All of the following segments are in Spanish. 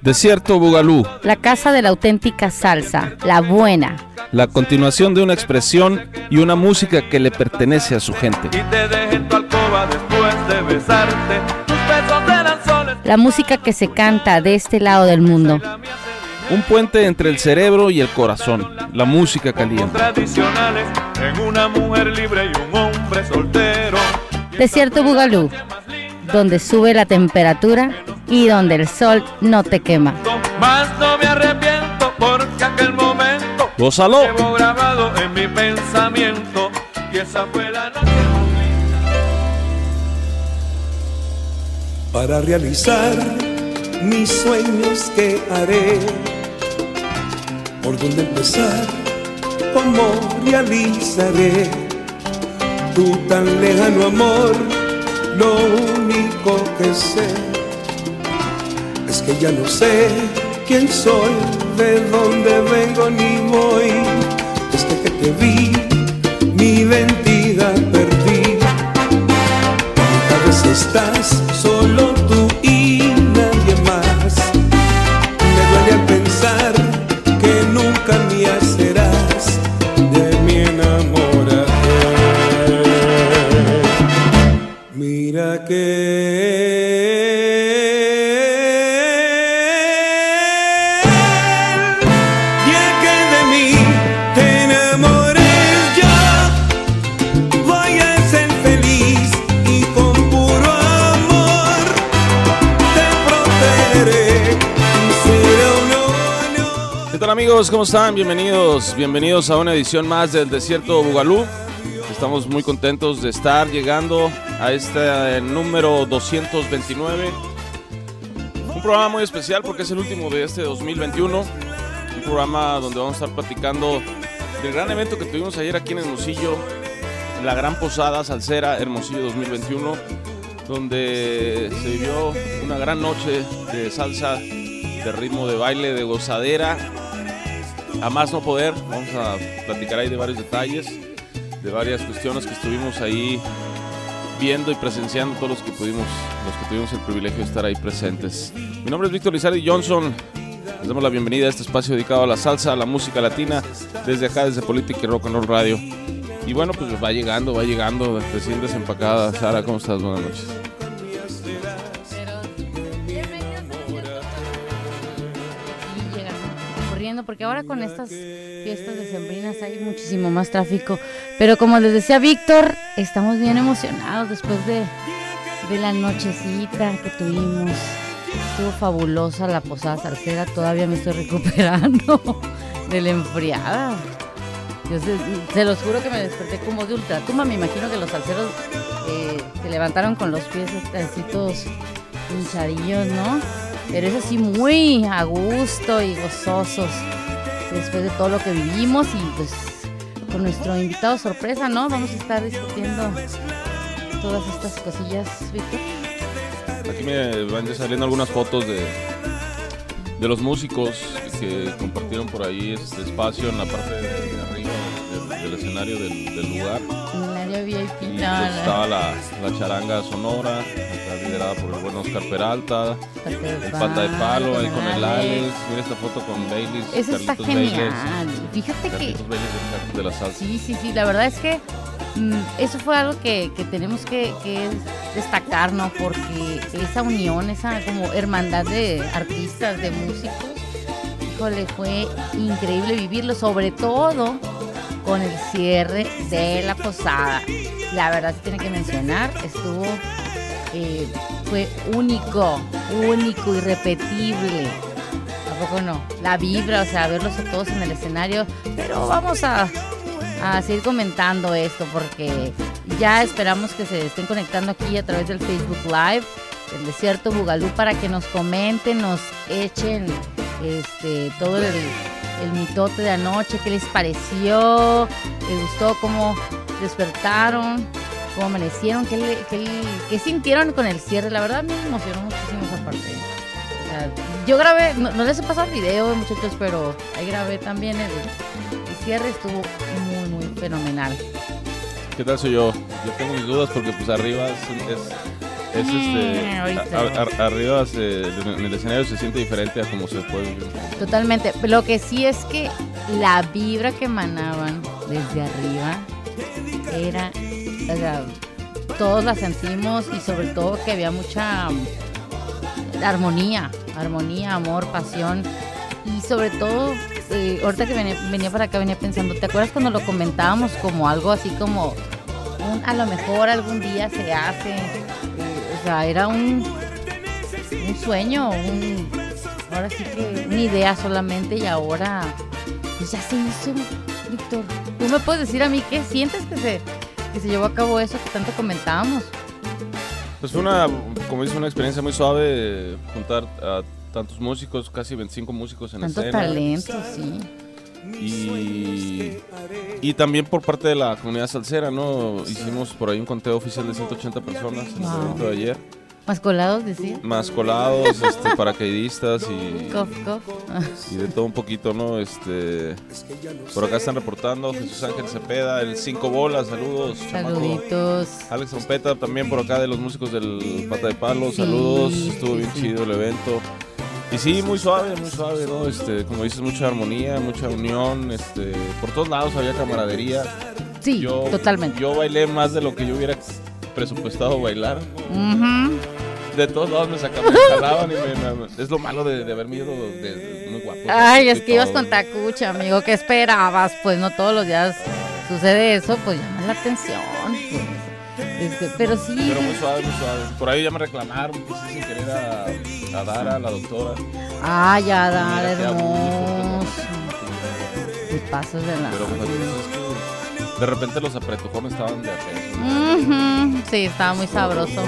Desierto Bugalú, La casa de la auténtica salsa, la buena. la continuación de una expresión y una música que le pertenece a su gente. y te dejé en tu alcoba después de besarte. Tus besos eran soles. La música que se canta de este lado del mundo. Un puente entre el cerebro y el corazón, la música caliente. tradicionales en una mujer libre y un hombre soltero. Desierto Bugalú, donde sube la temperatura y donde el sol no te quema. Más no me arrepiento porque aquel momento ¡Gózalo! llevo grabado en mi pensamiento y esa fue la noche. para realizar mis sueños que haré. ¿Por dónde empezar? ¿Cómo realizaré tu tan lejano amor? Lo único que sé es que ya no sé quién soy, de dónde vengo ni voy. Desde que te vi, mi identidad perdí. Cada vez estás solo tal amigos? ¿Cómo están? Bienvenidos, bienvenidos a una edición más del Desierto Bugalú. Estamos muy contentos de estar llegando a este número 229. Un programa muy especial porque es el último de este 2021. Un programa donde vamos a estar platicando del gran evento que tuvimos ayer aquí en Hermosillo, la gran posada salsera Hermosillo 2021, donde se vivió una gran noche de salsa, de ritmo de baile, de gozadera, a más no poder. Vamos a platicar ahí de varios detalles, de varias cuestiones que estuvimos ahí viendo y presenciando todos los que pudimos, los que tuvimos el privilegio de estar ahí presentes. Mi nombre es Víctor Lizardi Johnson. Les damos la bienvenida a este espacio dedicado a la salsa, a la música latina, desde acá, desde Política y Rock and Roll Radio. Y bueno, pues va llegando, va llegando, recién desempacada. Sara, ¿cómo estás? Buenas noches. Porque ahora con estas fiestas decembrinas hay muchísimo más tráfico. Pero como les decía Víctor, estamos bien emocionados después de, de la nochecita que tuvimos. Estuvo fabulosa la posada salsera, todavía me estoy recuperando de la enfriada. Yo se, se los juro que me desperté como de ultratumba. Me imagino que los salseros eh, se levantaron con los pies así todos hinchadillos, ¿no? Pero es así muy a gusto y gozosos después de todo lo que vivimos y pues con nuestro invitado sorpresa, ¿no? Vamos a estar discutiendo todas estas cosillas, Víctor. Aquí me van saliendo algunas fotos de, de los músicos que compartieron por ahí este espacio en la parte de, escenario del, del lugar. El VIP, Y no, pues no, estaba la, la charanga sonora, liderada por el buen Oscar Peralta, el pata de palo ahí con el Alex. Mira esta foto con Bailey. Eso está genial. Fíjate que Carlitos Bailey de, de la salsa. Sí, sí, sí, la verdad es que mm, eso fue algo que, que tenemos que, que destacar, ¿no? Porque esa unión, esa como hermandad de artistas, de músicos, híjole, fue increíble vivirlo, sobre todo con el cierre de la posada. La verdad se tiene que mencionar, estuvo, eh, fue único, único, irrepetible. Tampoco no. La vibra, o sea, verlos a todos en el escenario. Pero vamos a, a seguir comentando esto porque ya esperamos que se estén conectando aquí a través del Facebook Live del Desierto Bugalú para que nos comenten, nos echen este todo el, el mitote de anoche, qué les pareció, les gustó cómo despertaron, cómo amanecieron, qué, le- qué qué sintieron con el cierre. La verdad me emocionó muchísimo esa parte. Yo grabé, no, les he pasado el video, muchachos, pero ahí grabé también el, cierre, estuvo muy, muy fenomenal. ¿Qué tal soy yo? Yo tengo mis dudas porque pues arriba es- Es este. Ahorita. a- a- a- arriba se- en el escenario se siente diferente a como se puede vivir. Totalmente. Lo que sí es que la vibra que emanaban desde arriba era, o sea, todos la sentimos y sobre todo que había mucha mm, armonía, armonía, amor, pasión y sobre todo, eh, ahorita que venía, venía para acá venía pensando, ¿te acuerdas cuando lo comentábamos como algo así como un a lo mejor algún día se hace? Sea, era un, un sueño, un, ahora sí que una idea solamente y ahora pues ya se hizo, Víctor. ¿Tú me puedes decir a mí qué sientes que se, que se llevó a cabo eso que tanto comentábamos? Pues fue una, como dices, una experiencia muy suave juntar a tantos músicos, casi 25 músicos en Tanto escena. talento, sí. Y, y también por parte de la comunidad salsera, ¿no? Hicimos por ahí un conteo oficial de 180 personas en el Wow. evento de ayer. Más colados, decir. Más colados, este, paracaidistas y, Cof, cof. Y de todo un poquito, ¿no? Este, por acá están reportando Jesús Ángel Cepeda, el Cinco Bolas, saludos. chamaco. Saluditos. Alex Trompeta también por acá de los músicos del Pata de Palo, Sí, saludos, estuvo sí, bien sí. chido el evento. Y sí, muy suave, muy suave, ¿no? Este, como dices, mucha armonía, mucha unión, este, por todos lados había camaradería. Sí, Yo, totalmente. Yo bailé más de lo que yo hubiera presupuestado bailar. Ujú. De todos lados me sacaban, me jalaban y me, me- es lo malo de, de haberme ido de, de muy guapo. Ay, es que ibas con tacucha, amigo. ¿Qué esperabas? Pues no todos los días sucede eso, pues llama la atención. Este, pero sí. Pero muy suave, muy suave. Por ahí ya me reclamaron que sin querer a, a Dara, la doctora. Ay, ya, qué hermoso. Te pasas de la. Pero pues, es que de repente los apretujones estaban de. Ujú, Sí, estaba muy sabroso.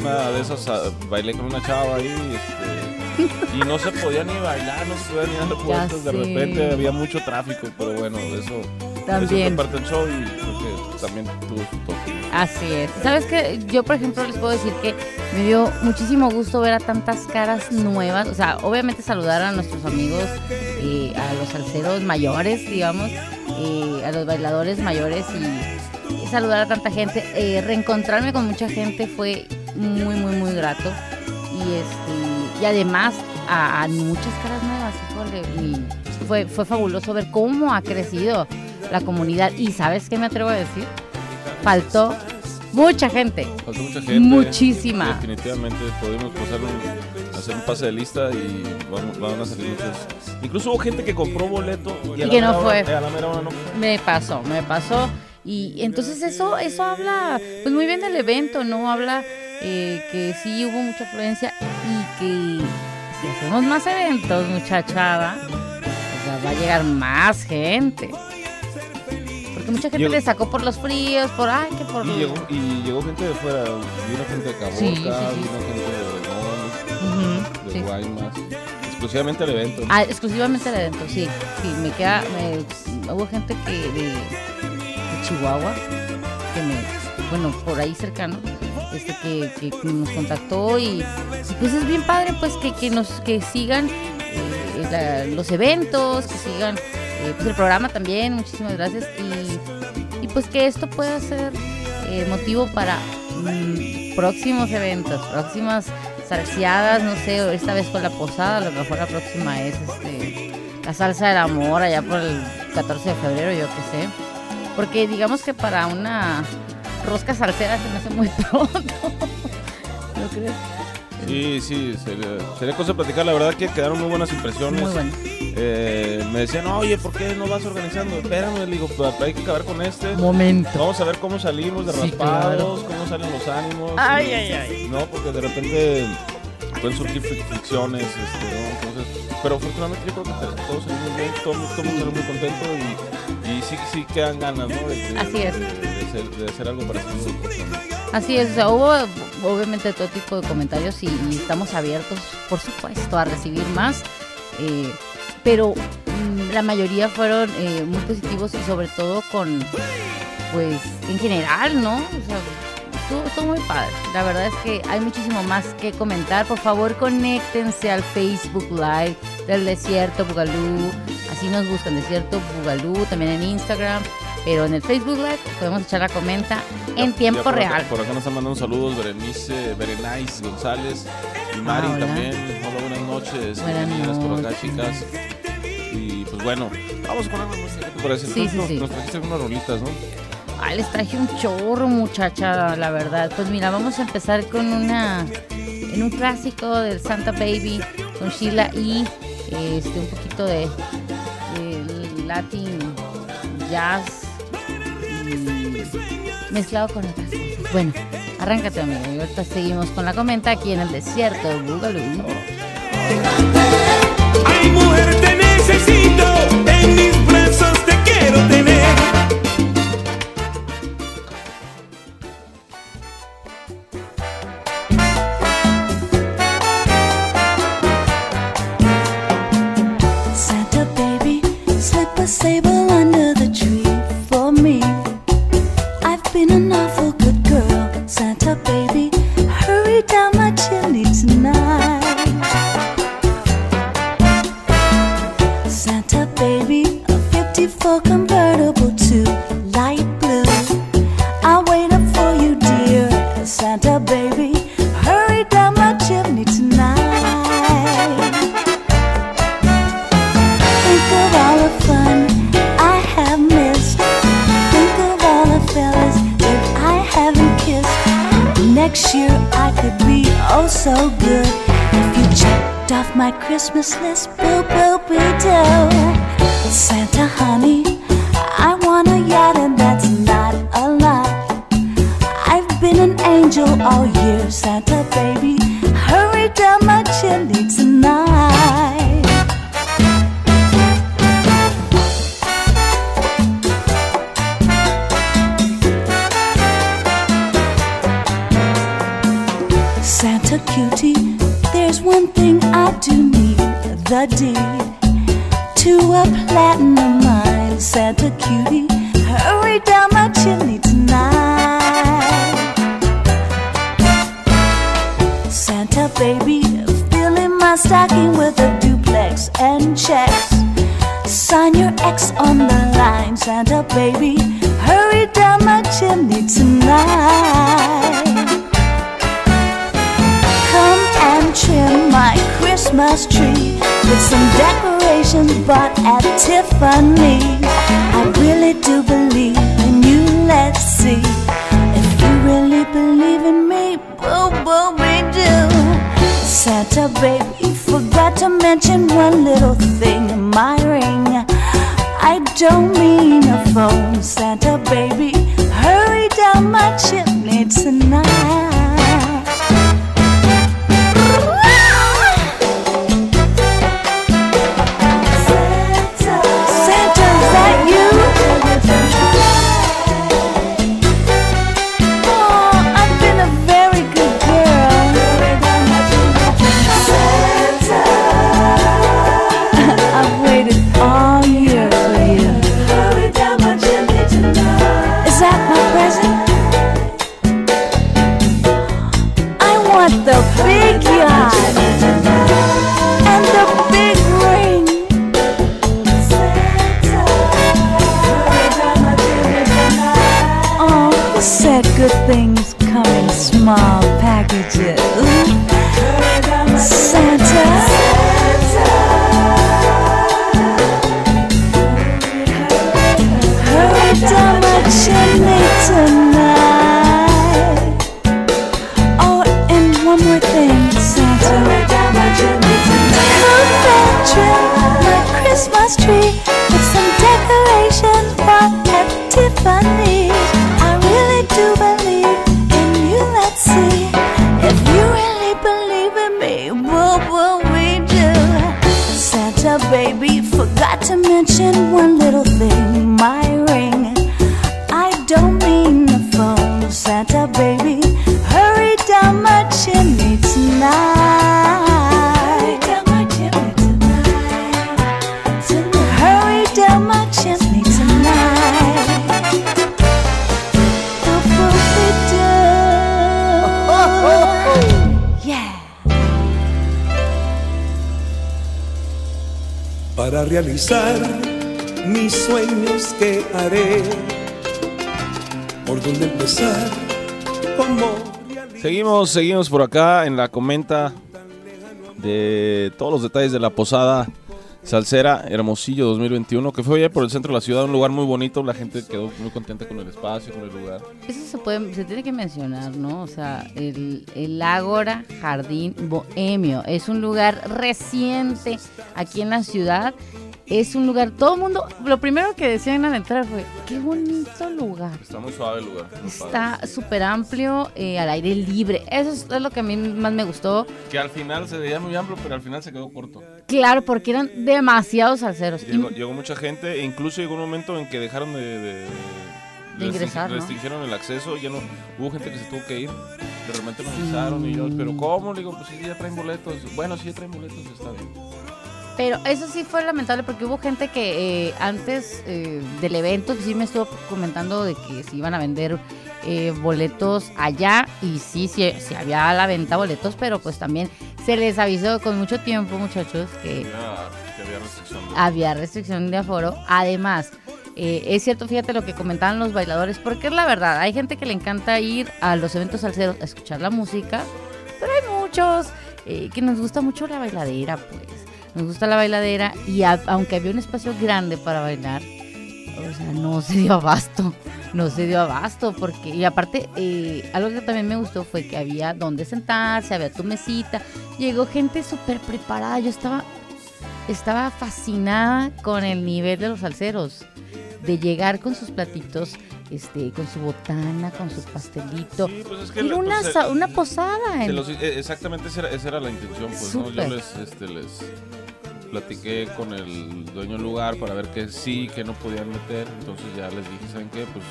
Una de esas ah, bailé con una chava ahí este, y no se podía ni bailar, no se podía ni dar vueltas. De repente había mucho tráfico, pero bueno, eso, También. eso fue parte del show y creo que también tuvo su toque. Así es. ¿Sabes qué? Yo, por ejemplo, les puedo decir que me dio muchísimo gusto ver a tantas caras nuevas. O sea, obviamente saludar a nuestros amigos, eh, a los salseros mayores, digamos, eh, a los bailadores mayores y, y saludar a tanta gente. Eh, reencontrarme con mucha gente fue muy, muy, muy grato. Y, este, y además a, a muchas caras nuevas, híjole. y fue, fue fabuloso ver cómo ha crecido la comunidad. Y ¿sabes qué me atrevo a decir? faltó mucha gente. Faltó mucha gente. Muchísima. Definitivamente podemos pasar un- hacer un pase de lista y vamos, van a salir muchos. Incluso hubo gente que compró boleto y, a Y la que no hora- fue. a la mera hora no fue. Me pasó, me pasó. Y entonces eso, eso habla pues muy bien del evento, ¿no? Habla eh, que sí hubo mucha afluencia y que si hacemos más eventos, muchachada, sea, va a llegar más gente. Porque mucha gente Llegó- le sacó por los fríos, por ay, que por Y llegó, y llegó gente de fuera, vino gente de Caborca, Sí, sí, sí. vino gente de Obregón, Ujú, de sí. Guaymas, exclusivamente el evento. Ah, exclusivamente el evento, sí. Sí, me queda. me- hubo gente que de, de Chihuahua, que me. Bueno, por ahí cercano, este que, que- que nos contactó y, y pues es bien padre, pues que, que nos que sigan eh, la- los eventos, que sigan eh, pues el programa también. Muchísimas gracias y, pues que esto pueda ser eh, motivo para mm, próximos eventos, próximas salseadas, no sé, esta vez con la posada, a lo mejor la próxima es este la salsa del amor allá por el 14 de febrero, yo qué sé. Porque digamos que para una rosca salsera se me hace muy pronto. ¿No crees? Sí, sí, sería, sería cosa de platicar. La verdad que quedaron muy buenas impresiones. Muy bueno. Eh, me decían, oye, ¿por qué no vas organizando? Espérame, le digo, "Pa- hay que acabar con este. Momento. Vamos a ver cómo salimos de Sí, raspados, cómo salen los ánimos. Ay, ay, ay. No, porque de repente pueden surgir fri- fricciones, este, ¿no? Entonces, pero afortunadamente yo creo que todos salimos bien, todo, todo el mundo salió muy contento y, y sí, sí quedan ganas, ¿no? De, de- Así es. De, de hacer, de hacer algo parecido. Así es, hubo obviamente todo tipo de comentarios y, y estamos abiertos, por supuesto, a recibir más, eh, pero mm, la mayoría fueron eh, muy positivos y sobre todo con, pues, en general, ¿no? O sea, estuvo, estuvo muy padre. La verdad es que hay muchísimo más que comentar. Por favor, conéctense al Facebook Live del Desierto Bugalú. Así nos buscan, Desierto Bugalú, también en Instagram. Pero en el Facebook Live podemos echar la comenta en tiempo Ya por acá- real. por acá nos están mandando saludos Berenice, Berenice González y Mari Ah, hola. también. Hola, buenas noches. Buenas Bienvenidas por acá, noches. chicas. Y pues bueno, vamos con algo música. ¿Qué te parece? Sí, Entonces, sí, nos- sí. Nos trajiste algunas rolitas, ¿no? Ay, les traje un chorro, muchacha, la verdad. Pues mira, vamos a empezar con una. En un clásico del Santa Baby con Sheila y este, un poquito de, de Latin jazz mezclado con otras cosas. Bueno, arráncate, amigo. Y ahorita seguimos con la comenta aquí en el desierto de Boogaloo. Ay, mujer, te necesito. En mis brazos te quiero tener. 54 convertible to light blue. I'll wait up for you, dear. Santa baby, hurry down my chimney tonight. Think of all the fun I have missed. Think of all the fellas that I haven't kissed. Next year I could be oh so good if you checked off my Christmas list. Boo boo boo doo. Santa honey, I want a yacht and that's not a lot. I've been an angel all year, Santa baby. Hurry down my chimney tonight. Santa cutie, there's one thing I do need the deed to a platinum mine. Santa cutie, hurry down my chimney tonight. Santa baby, filling my stocking with a duplex and checks. Sign your X on the line, Santa baby. Hurry down my chimney tonight. Come and trim my Christmas tree with some decorations bought at Tiffany. I really do believe in you. Let's see if you really believe in me. Boo boo we do. Santa baby, forgot to mention one little thing. My ring. I don't mean a phone, Santa baby. Hurry down my chimney tonight. Mis sueños que haré, por dónde empezar, cómo. Seguimos, seguimos por acá en la comenta de todos los detalles de la posada Salsera Hermosillo 2021, que fue allá por el centro de la ciudad, un lugar muy bonito, la gente quedó muy contenta con el espacio, con el lugar. Eso se puede, se tiene que mencionar, ¿no? O sea, el, el Ágora Jardín Bohemio es un lugar reciente aquí en la ciudad. Es un lugar, todo el mundo, lo primero que decían al entrar fue, qué bonito lugar. Está muy suave el lugar. Está súper amplio, eh, al aire libre. Eso es, es lo que a mí más me gustó. Que al final se veía muy amplio, pero al final se quedó corto. Claro, porque eran demasiados salseros. Y- Llegó, llegó mucha gente e incluso llegó un momento en que dejaron de... de- De ingresar, ¿no? Restringieron el acceso, ya no... Hubo gente que se tuvo que ir. De repente nos avisaron y yo, ¿pero cómo? Le digo, pues sí, ya traen boletos. Bueno, sí, ya traen boletos, está bien. Pero eso sí fue lamentable porque hubo gente que eh, antes eh, del evento sí me estuvo comentando de que se iban a vender eh, boletos allá y sí, sí, sí había a la venta boletos, pero pues también se les avisó con mucho tiempo, muchachos, que había restricción. de- había restricción de aforo. Además, eh, es cierto, fíjate lo que comentaban los bailadores, porque es la verdad, hay gente que le encanta ir a los eventos salseros a escuchar la música, pero hay muchos eh, que nos gusta mucho la bailadera, pues. Nos gusta la bailadera y aunque había un espacio grande para bailar, o sea, no se dio abasto, no se dio abasto, porque, y aparte, eh, algo que también me gustó fue que había donde sentarse, había tu mesita, llegó gente súper preparada, yo estaba estaba fascinada con el nivel de los salseros. De llegar con sus platitos, este, con su botana, con su pastelito. Sí, pues es que Era una, pues, eh, una posada. en- los- eh, exactamente esa era, esa era la intención, pues, ¿no? Yo les, este, les platiqué con el dueño del lugar para ver que sí, que no podían meter. Entonces ya les dije, ¿saben qué? Pues,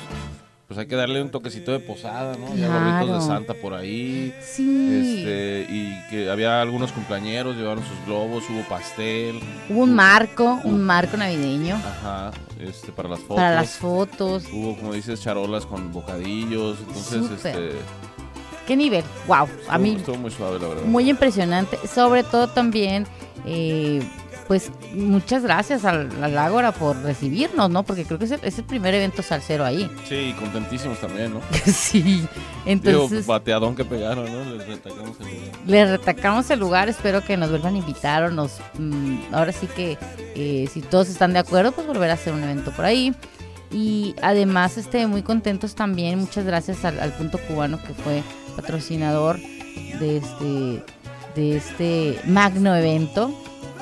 pues hay que darle un toquecito de posada, ¿no? Ya gorritos de Santa por ahí. Sí. Este, y que había algunos cumpleañeros, llevaron sus globos, hubo pastel. Hubo un marco, un marco navideño Ajá, este, para las fotos. para las fotos. Hubo, como dices, charolas con bocadillos. Entonces, Súper. este. ¿Qué nivel? Wow, a mí Estuvo muy suave, la verdad. muy impresionante. Sobre todo también, eh, pues muchas gracias al, al Ágora por recibirnos, ¿no? Porque creo que es el, es el primer evento salsero ahí. Sí, y contentísimos también, ¿no? sí. Digo, Entonces, bateadón que pegaron, ¿no? Les retacamos el lugar. les retacamos el lugar. Espero que nos vuelvan a invitar o nos. mm, ahora sí que, eh, si todos están de acuerdo, pues volver a hacer un evento por ahí. Y además, este, muy contentos también. Muchas gracias al, al Punto Cubano que fue patrocinador de este, de este magno evento.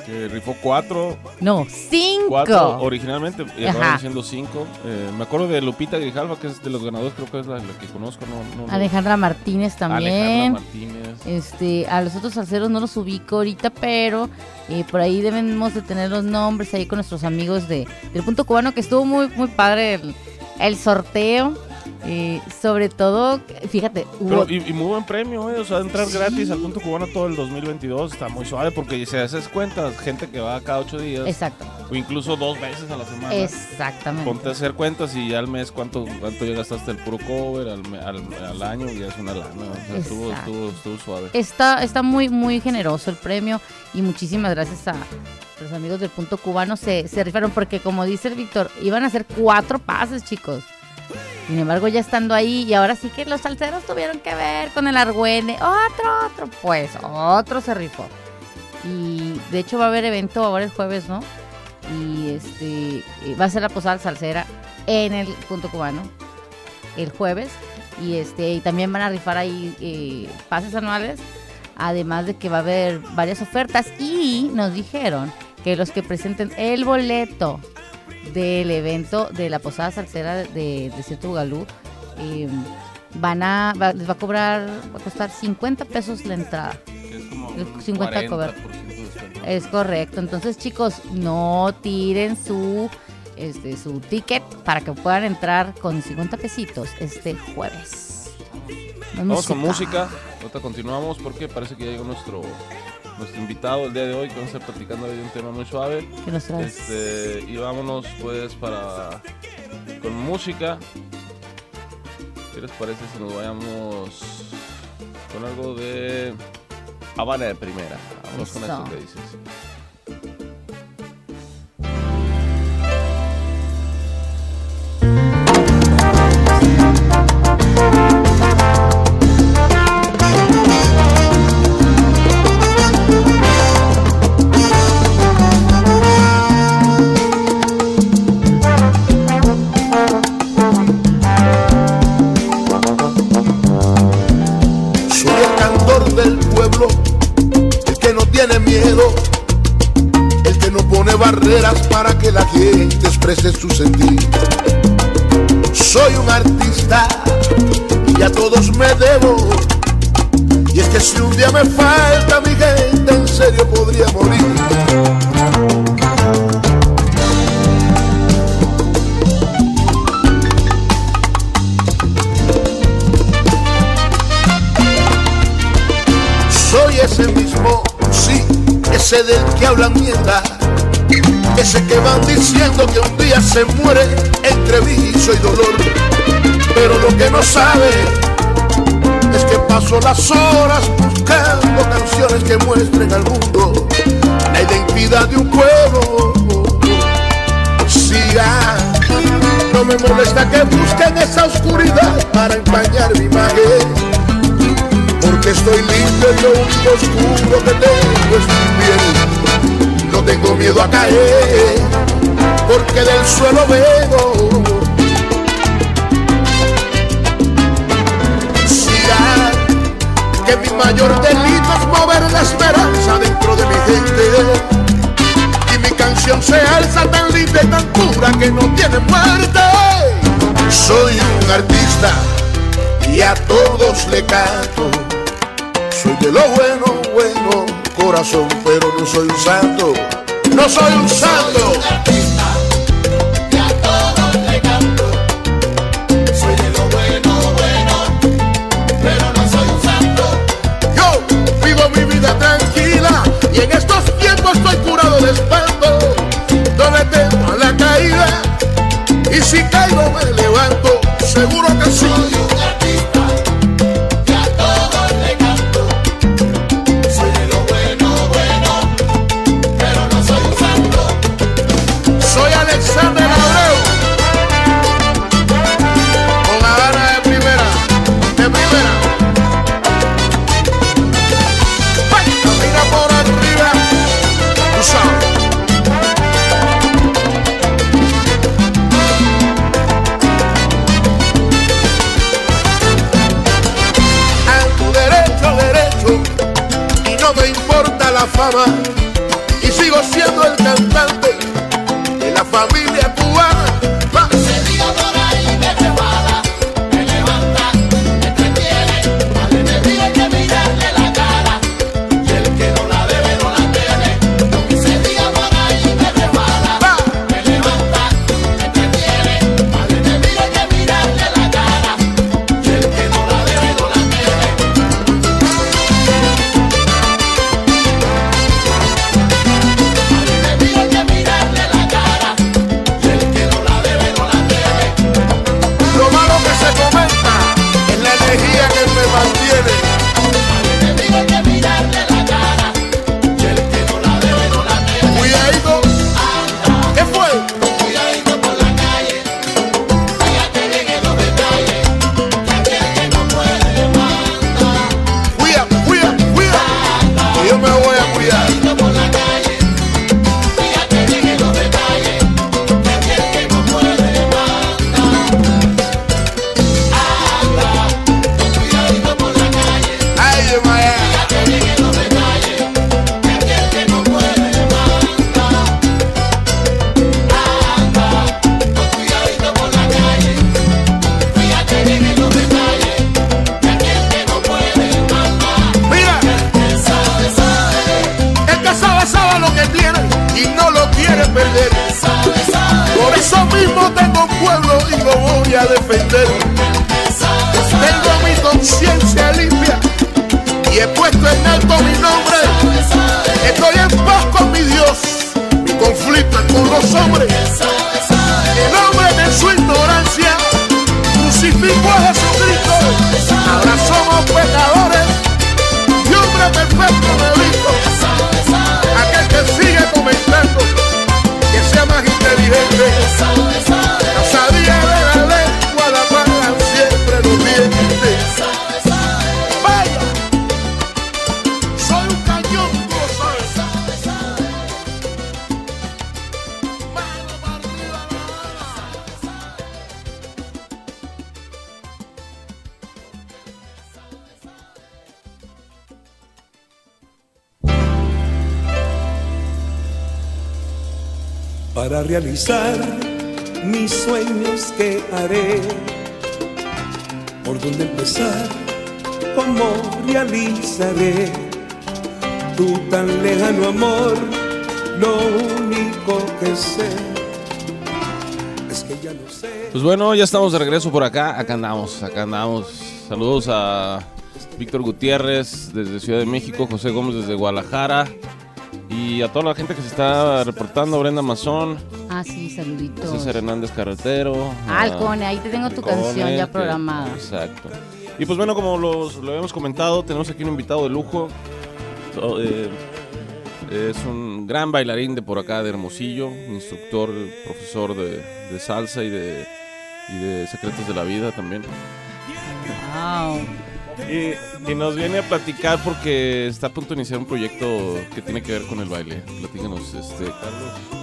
Que rifó cuatro, No, cinco. cuatro originalmente, y acabaron siendo cinco. Eh, me acuerdo de Lupita Grijalva, que es de los ganadores, creo que es la, la que conozco, ¿no? no, no. Alejandra Martínez también. Alejandra Martínez. Este, a los otros salseros no los ubico ahorita, pero eh, por ahí debemos de tener los nombres ahí con nuestros amigos de, del Punto Cubano, que estuvo muy, muy padre el, el sorteo. Eh, sobre todo, fíjate, hubo, Pero, y, y muy buen premio, eh, o sea, entrar Sí. gratis al punto cubano todo el 2022 está muy suave porque si haces cuentas, gente que va cada ocho días exacto, o incluso dos veces a la semana. exactamente. Ponte a hacer cuentas y ya al mes cuánto, cuánto ya gastaste el puro cover, al, me- al, al año ya es una lana. O sea, estuvo, estuvo, estuvo suave. Está, está muy, muy generoso el premio y muchísimas gracias a los amigos del Punto Cubano. Se, se rifaron porque, como dice el Víctor, iban a hacer cuatro pases, chicos. Sin embargo, ya estando ahí, y ahora sí que los salseros tuvieron que ver con el argüene. Otro, otro, pues, otro se rifó. Y de hecho va a haber evento ahora el jueves, ¿no? Y este eh, va a ser la posada salsera en el Punto Cubano el jueves. Y este y también van a rifar ahí eh, pases anuales. Además de que va a haber varias ofertas. Y nos dijeron que los que presenten el boleto del evento de la posada salsera de Desierto Bugalú eh, van a va- les va a cobrar va a costar 50 pesos la entrada Es como el un 50 cover. 40% de descuento. es correcto entonces chicos no tiren su este su ticket para que puedan entrar con 50 pesitos este jueves Vamos con música. Ahorita continuamos porque parece que ya llegó nuestro nuestro invitado el día de hoy, que vamos a estar platicando de un tema muy suave. ¿Qué nos traes? Este, y vámonos pues para con música. ¿Qué les parece si nos vayamos con algo de Habana de primera? Vamos con esto que dices. el que no pone barreras para que la gente exprese su sentir. Soy un artista y a todos me debo. Y es que si un día me falta mi gente, en serio podría morir. Ese del que hablan mierda. Ese que van diciendo que un día se muere entre vicio y dolor. Pero lo que no sabe es que paso las horas buscando canciones que muestren al mundo la identidad de un pueblo. Siga, no me molesta que busquen esa oscuridad para empañar mi imagen. Estoy limpio y lo único oscuro que tengo es mi piel. No tengo miedo a caer, porque del suelo. Siga, que mi mayor delito es mover la esperanza dentro de mi gente. Y mi canción se alza tan limpia y tan pura que no tiene muerte. Soy un artista y a todos le canto. Soy de lo bueno, bueno, corazón, pero no soy un santo. No soy un santo. Yo vivo mi vida tranquila y en estos tiempos estoy curado de espanto. No le temo a la caída y si caigo me levanto. Seguro que sí. Voy a defender. Tengo mi conciencia limpia y he puesto en alto mi nombre. Estoy en paz con mi Dios, mi conflicto es con los hombres. El hombre de su ignorancia crucificó a Jesucristo. Ahora somos pecadores y hombre perfecto me visto. Aquel que sigue comentando, que sea más inteligente. Realizar mis sueños que haré. ¿Por dónde empezar? ¿Cómo realizaré tu tan lejano amor? Lo único que sé es que ya no sé. Pues bueno, ya estamos de regreso por acá. Acá andamos, acá andamos. Saludos a Víctor Gutiérrez desde Ciudad de México, José Gómez desde Guadalajara y a toda la gente que se está reportando, Brenda Mazón, Ah, sí, saluditos. César Hernández Carretero. Ah, Alcone, ahí te tengo tu canción ya que- programada. Exacto. Y pues bueno, como los- lo habíamos comentado, tenemos aquí un invitado de lujo. Eh, es un gran bailarín de por acá, de Hermosillo, instructor, profesor de, de salsa y de, y de secretos de la vida también. Wow. Y, y nos viene a platicar porque está a punto de iniciar un proyecto que tiene que ver con el baile. Platícanos, este, Carlos.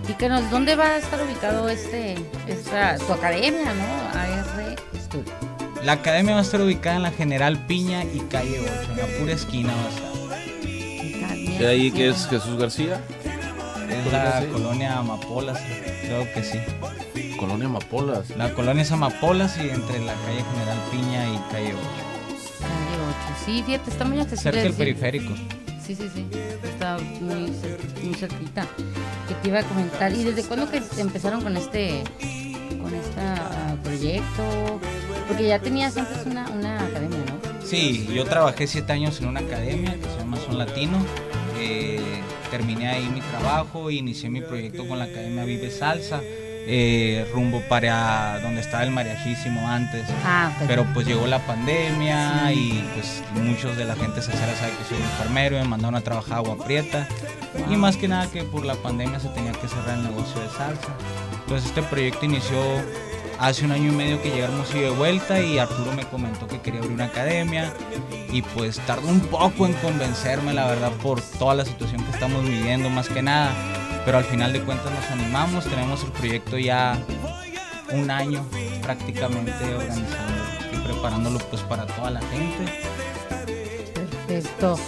Platícanos, ¿dónde va a estar ubicado este, esta, tu academia, no? AR Studio. La academia va a estar ubicada en la General Piña y calle 8, en la pura esquina va a estar. De ahí que es Jesús García, Es la colonia Amapolas, creo que sí. Colonia Amapolas. La colonia es Amapolas y entre la calle General Piña y calle 8. Calle 8. Sí, fíjate, está muy accesible. Cerca del periférico. Sí, sí, sí. Está muy, muy cerquita. Te iba a comentar. ¿Y desde cuándo que empezaron con este con este proyecto? Porque ya tenías antes una, una academia, ¿no? Sí, yo trabajé siete años en una academia que se llama Son Latino. Eh, terminé ahí mi trabajo, inicié mi proyecto con la Academia Vive Salsa, eh, rumbo para donde estaba el mariachísimo antes. Ah, Pero pues llegó la pandemia y pues muchos de la gente se sabe que soy enfermero, me mandaron a trabajar a Agua Prieta. Y más que nada que por la pandemia se tenía que cerrar el negocio de salsa. Entonces este proyecto inició hace un año y medio que a Hermosillo de vuelta y Arturo me comentó que quería abrir una academia y pues tardó un poco en convencerme la verdad por toda la situación que estamos viviendo más que nada. Pero al final de cuentas nos animamos, tenemos el proyecto ya un año prácticamente organizando y preparándolo pues para toda la gente. Perfecto.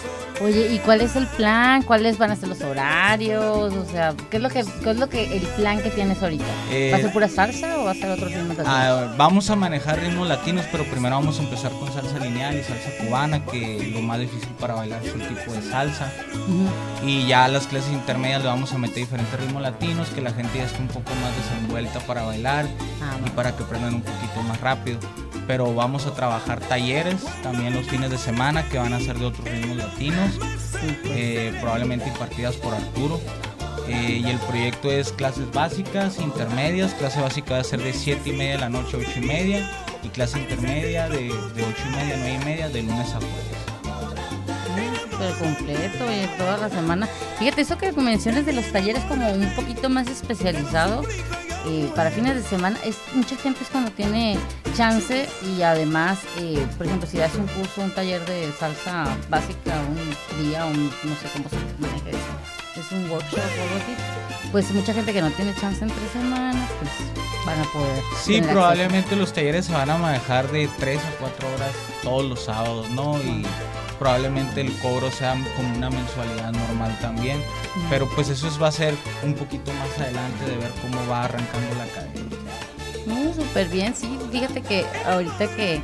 Oye, ¿y cuál es el plan? ¿Cuáles van a ser los horarios? O sea, ¿qué es lo que, qué es lo que el plan que tienes ahorita? Eh, ¿Va a ser pura salsa o va a ser otro ritmo también? Ah, vamos a manejar ritmos latinos, pero primero vamos a empezar con salsa lineal y salsa cubana, que lo más difícil para bailar es el tipo de salsa. Y ya a las clases intermedias le vamos a meter diferentes ritmos latinos, que la gente ya esté un poco más desenvuelta para bailar Ah, y para que aprendan un poquito más rápido. Pero vamos a trabajar talleres también los fines de semana que van a ser de otros ritmos latinos, eh, probablemente impartidas por Arturo. Eh, y el proyecto es clases básicas, intermedias. Clase básica va a ser de 7 y media de la noche a 8 y media. Y clase intermedia de, de 8 y media a 9 y media de lunes a jueves. Súper completo, oye, toda la semana. Fíjate, eso que mencionas de los talleres como un poquito más especializado eh, para fines de semana, es mucha gente es cuando tiene chance y además, eh, por ejemplo, si das un curso, un taller de salsa básica, un día, un, no sé cómo se maneja eso, es un workshop o algo así, pues mucha gente que no tiene chance entre semanas, pues van a poder. Sí, probablemente los talleres se van a manejar de 3 a 4 horas todos los sábados, ¿no? Y probablemente el cobro sea como una mensualidad normal también. Pero pues eso es- va a ser un poquito más adelante de ver cómo va arrancando la academia. No, súper bien, sí. Fíjate que ahorita que,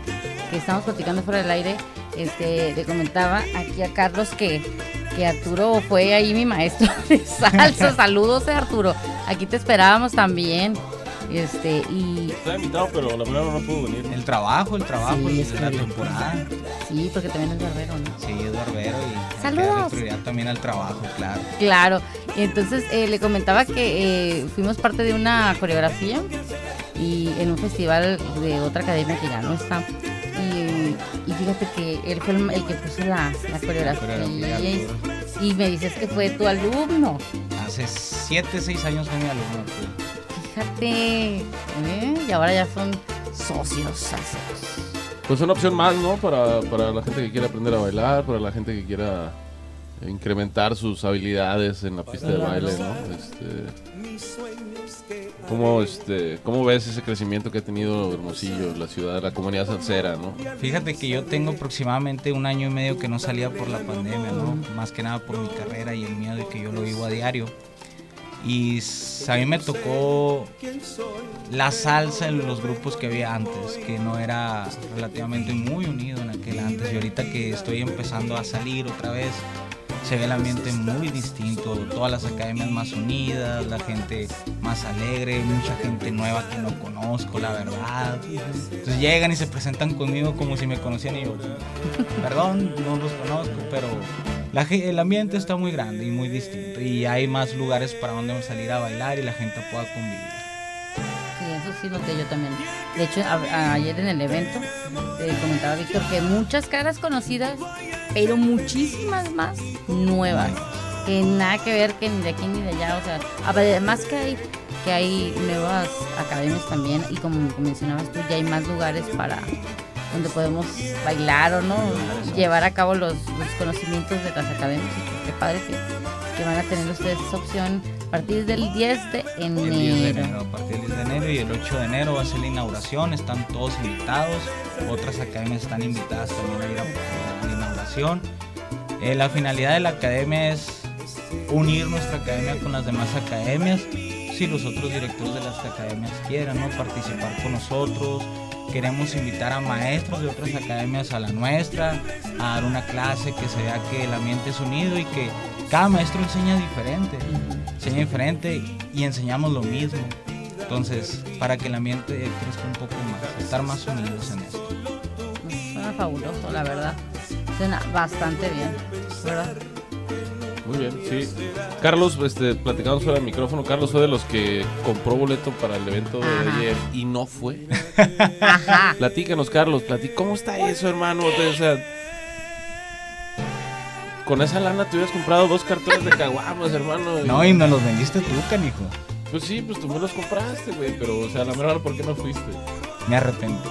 que estamos platicando fuera del aire, este, le comentaba aquí a Carlos que, que Arturo fue ahí mi maestro de salsa. Saludos, Arturo. Aquí te esperábamos también. Este, y Está invitado, pero la verdad no pudo venir. El trabajo, el trabajo Sí, es la temporada. sí, porque también es barbero, ¿no? Sí, es barbero y Saludos. prioridad también al trabajo, claro. Claro. Entonces eh, le comentaba que eh, fuimos parte de una coreografía y en un festival de otra academia que ya no está. Y, y fíjate que él fue el, el que puso la, la coreografía. coreografía, y, y me dices que fue tu alumno. Hace 7, 6 años fue mi alumno. Fíjate. ¿eh? Y ahora ya son socios salseros. Pues una opción más, ¿no? Para, para la gente que quiera aprender a bailar, para la gente que quiera incrementar sus habilidades en la pista de baile, ¿no? Este, ¿cómo, este, ¿Cómo ves ese crecimiento que ha tenido Hermosillo, la ciudad, la comunidad salsera, ¿no? Fíjate que yo tengo aproximadamente un año y medio que no salía por la pandemia, ¿no? Más que nada por mi carrera y el miedo de que yo lo vivo a diario. Y a mí me tocó la salsa en los grupos que había antes, que no era relativamente muy unido en aquel antes. Y ahorita que estoy empezando a salir otra vez, se ve el ambiente muy distinto, todas las academias más unidas, la gente más alegre, mucha gente nueva que no conozco, la verdad. Entonces llegan y se presentan conmigo como si me conocían y yo, perdón, no los conozco, pero el ambiente está muy grande y muy distinto y hay más lugares para donde salir a bailar y la gente pueda convivir. Sí noté yo también. De hecho, a- a- ayer en el evento eh, comentaba Víctor que muchas caras conocidas, pero muchísimas más nuevas. Que nada que ver que ni de aquí ni de allá. O sea, además que hay, que hay nuevas academias también y como mencionabas tú, ya hay más lugares para donde podemos bailar o no, llevar a cabo los, los conocimientos de las academias. Qué padre que, que van a tener ustedes esa opción a partir del 10 de enero. El 10 de enero, a partir del 10 de enero y el 8 de enero va a ser la inauguración, están todos invitados, otras academias están invitadas también a ir a Eh, la finalidad de la academia es unir nuestra academia con las demás academias, si los otros directores de las academias quieran, ¿no? participar con nosotros. Queremos invitar a maestros de otras academias a la nuestra, a dar una clase que se vea que el ambiente es unido y que cada maestro enseña diferente enseña diferente y enseñamos lo mismo. Entonces, para que el ambiente crezca un poco más, estar más unidos en esto. Suena fabuloso, la verdad. Suena bastante bien, ¿verdad? Muy bien, sí. Carlos, este, platicamos fuera del micrófono. Carlos fue de los que compró boleto para el evento de Ajá. ayer y no fue. Ajá. Platícanos, Carlos, platí- ¿cómo está eso, hermano? O sea, con esa lana te hubieras comprado dos cartones de caguamas, hermano. No, y nos los vendiste tú, canijo. Pues sí, pues tú me los compraste, güey, pero, o sea, la verdad, ¿por qué no fuiste? Me arrepentí.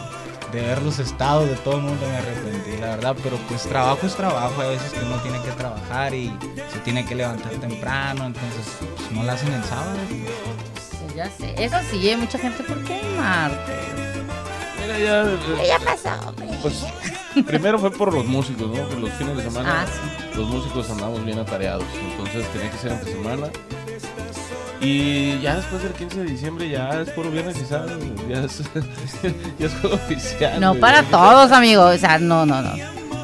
De ver los estados de todo el mundo me arrepentí, la verdad. Pero pues trabajo es trabajo. Hay veces que uno tiene que trabajar y se tiene que levantar temprano. Entonces, pues, no lo hacen el sábado. Pues ya sé. Eso sí, hay mucha gente. ¿Por qué martes? Mira, ya. eh, Ya pasó, hombre. Pues primero fue por los músicos, ¿no? Por los fines de semana Ah, sí. los músicos andamos bien atareados, entonces tenía que ser entre semana. Y ya después del 15 de diciembre ya es puro viernes y sábado, ya es, ya es juego oficial. No güey. para todos, amigo. O sea, no, no, no.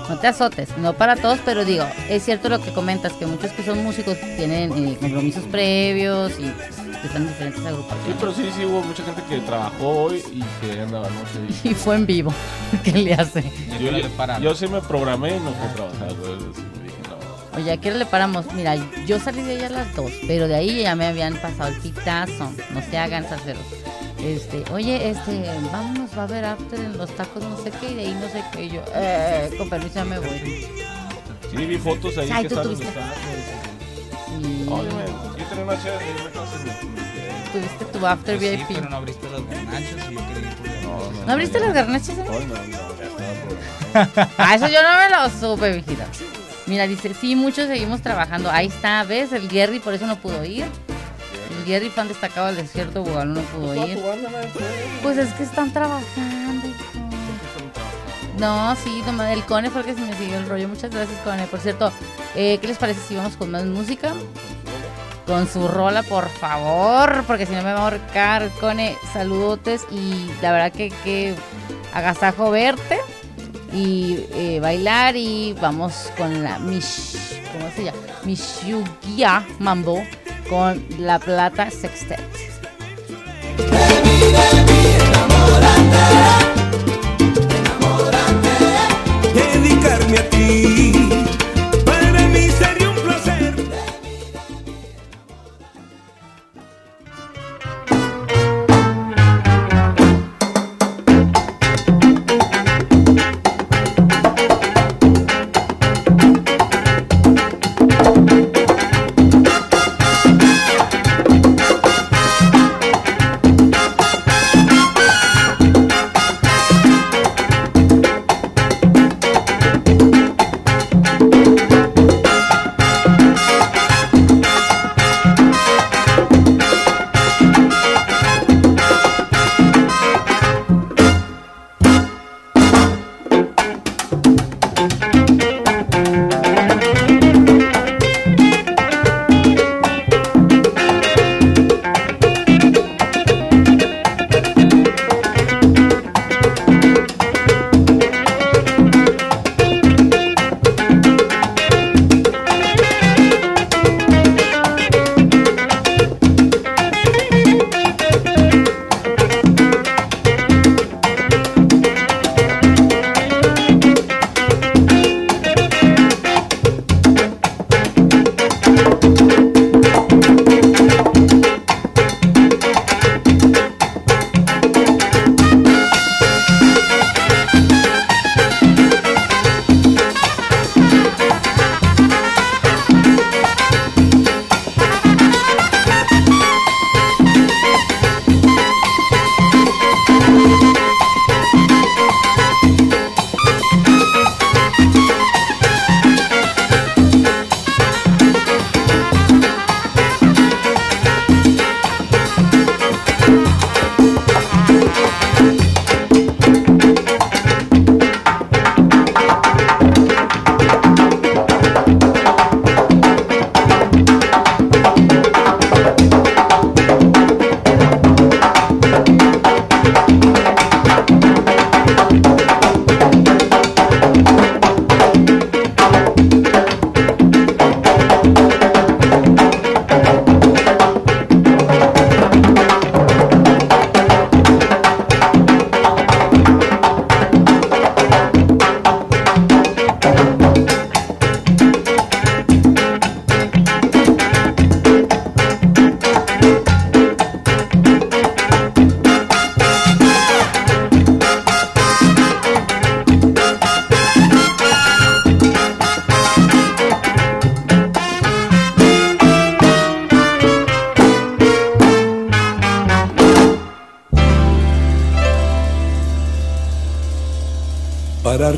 No te azotes. No para todos, pero digo, es cierto lo que comentas, que muchos que son músicos tienen eh, compromisos previos y que están en diferentes Sí, agrupaciones. pero sí, sí hubo mucha gente que trabajó hoy y que andaba, no sé. Y fue en vivo. ¿Qué le hace? Yo, yo, sí me programé y no fui a trabajar, güey, Oye, ¿a qué le paramos? Mira, yo salí de ahí a las 2, pero de ahí ya me habían pasado el pitazo. No se hagan salseros. Este, oye, este, vámonos, va a haber after en los tacos, no sé qué, y de ahí no sé qué. Y yo, eh, con permiso, ya me voy. Sí, vi fotos ahí Ay, que tuviste. los Y Oye, güey, yo tenía una mi- tuviste tu after Pues sí, VIP. pero no abriste los garnachos y yo quería ir por los No, garnachos. ¿No abriste las garnachas? eh? No, no, ya estaba programado. Ah, eso yo no me lo supe, vigila. Mira, dice, sí, muchos seguimos trabajando. Ahí está, ¿ves? El Jerry por eso no pudo ir. El Jerry, fan destacado del desierto Bugalú, no pudo ir. Pues es que están trabajando. hijo. No, sí, nomás el Cone fue el que se me siguió el rollo. Muchas gracias, Cone. Por cierto, eh, ¿qué les parece si vamos con más música? Con su rola, por favor, porque si no me va a ahorcar, Cone. Saludotes y la verdad que, que agasajo verte y eh, bailar y vamos con la Mish, ¿cómo se llama? Mambo con La Plata Sextet.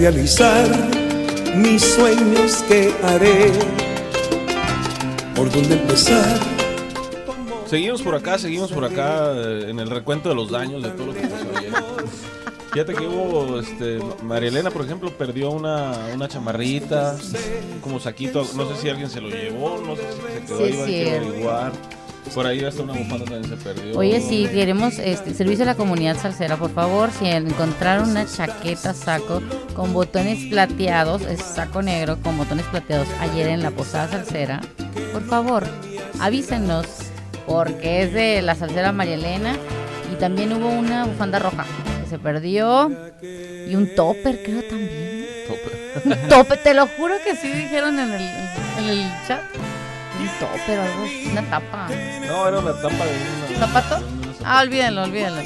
Realizar mis sueños que haré. ¿Por dónde empezar? Seguimos por acá, seguimos por acá eh, en el recuento de los daños de todo lo que pasó ayer. Fíjate que hubo, este, María Elena, por ejemplo, perdió una, una chamarrita, como saquito, no sé si alguien se lo llevó, no sé si se quedó Sí, ahí, hay que averiguar. Por ahí hasta una bufanda también se perdió. Oye, si queremos este, servicio a la comunidad salsera, por favor, si encontraron una chaqueta saco con botones plateados, es saco negro con botones plateados ayer en la posada salsera, por favor, avísenos, porque es de la salsera María Elena y también hubo una bufanda roja que se perdió y un topper, creo también. Un topper, te lo juro que sí dijeron en el, en el chat. Topper, algo, así, una tapa. No, era una tapa de una... ¿Zapato? Ah, olvídenlo, olvídenlo.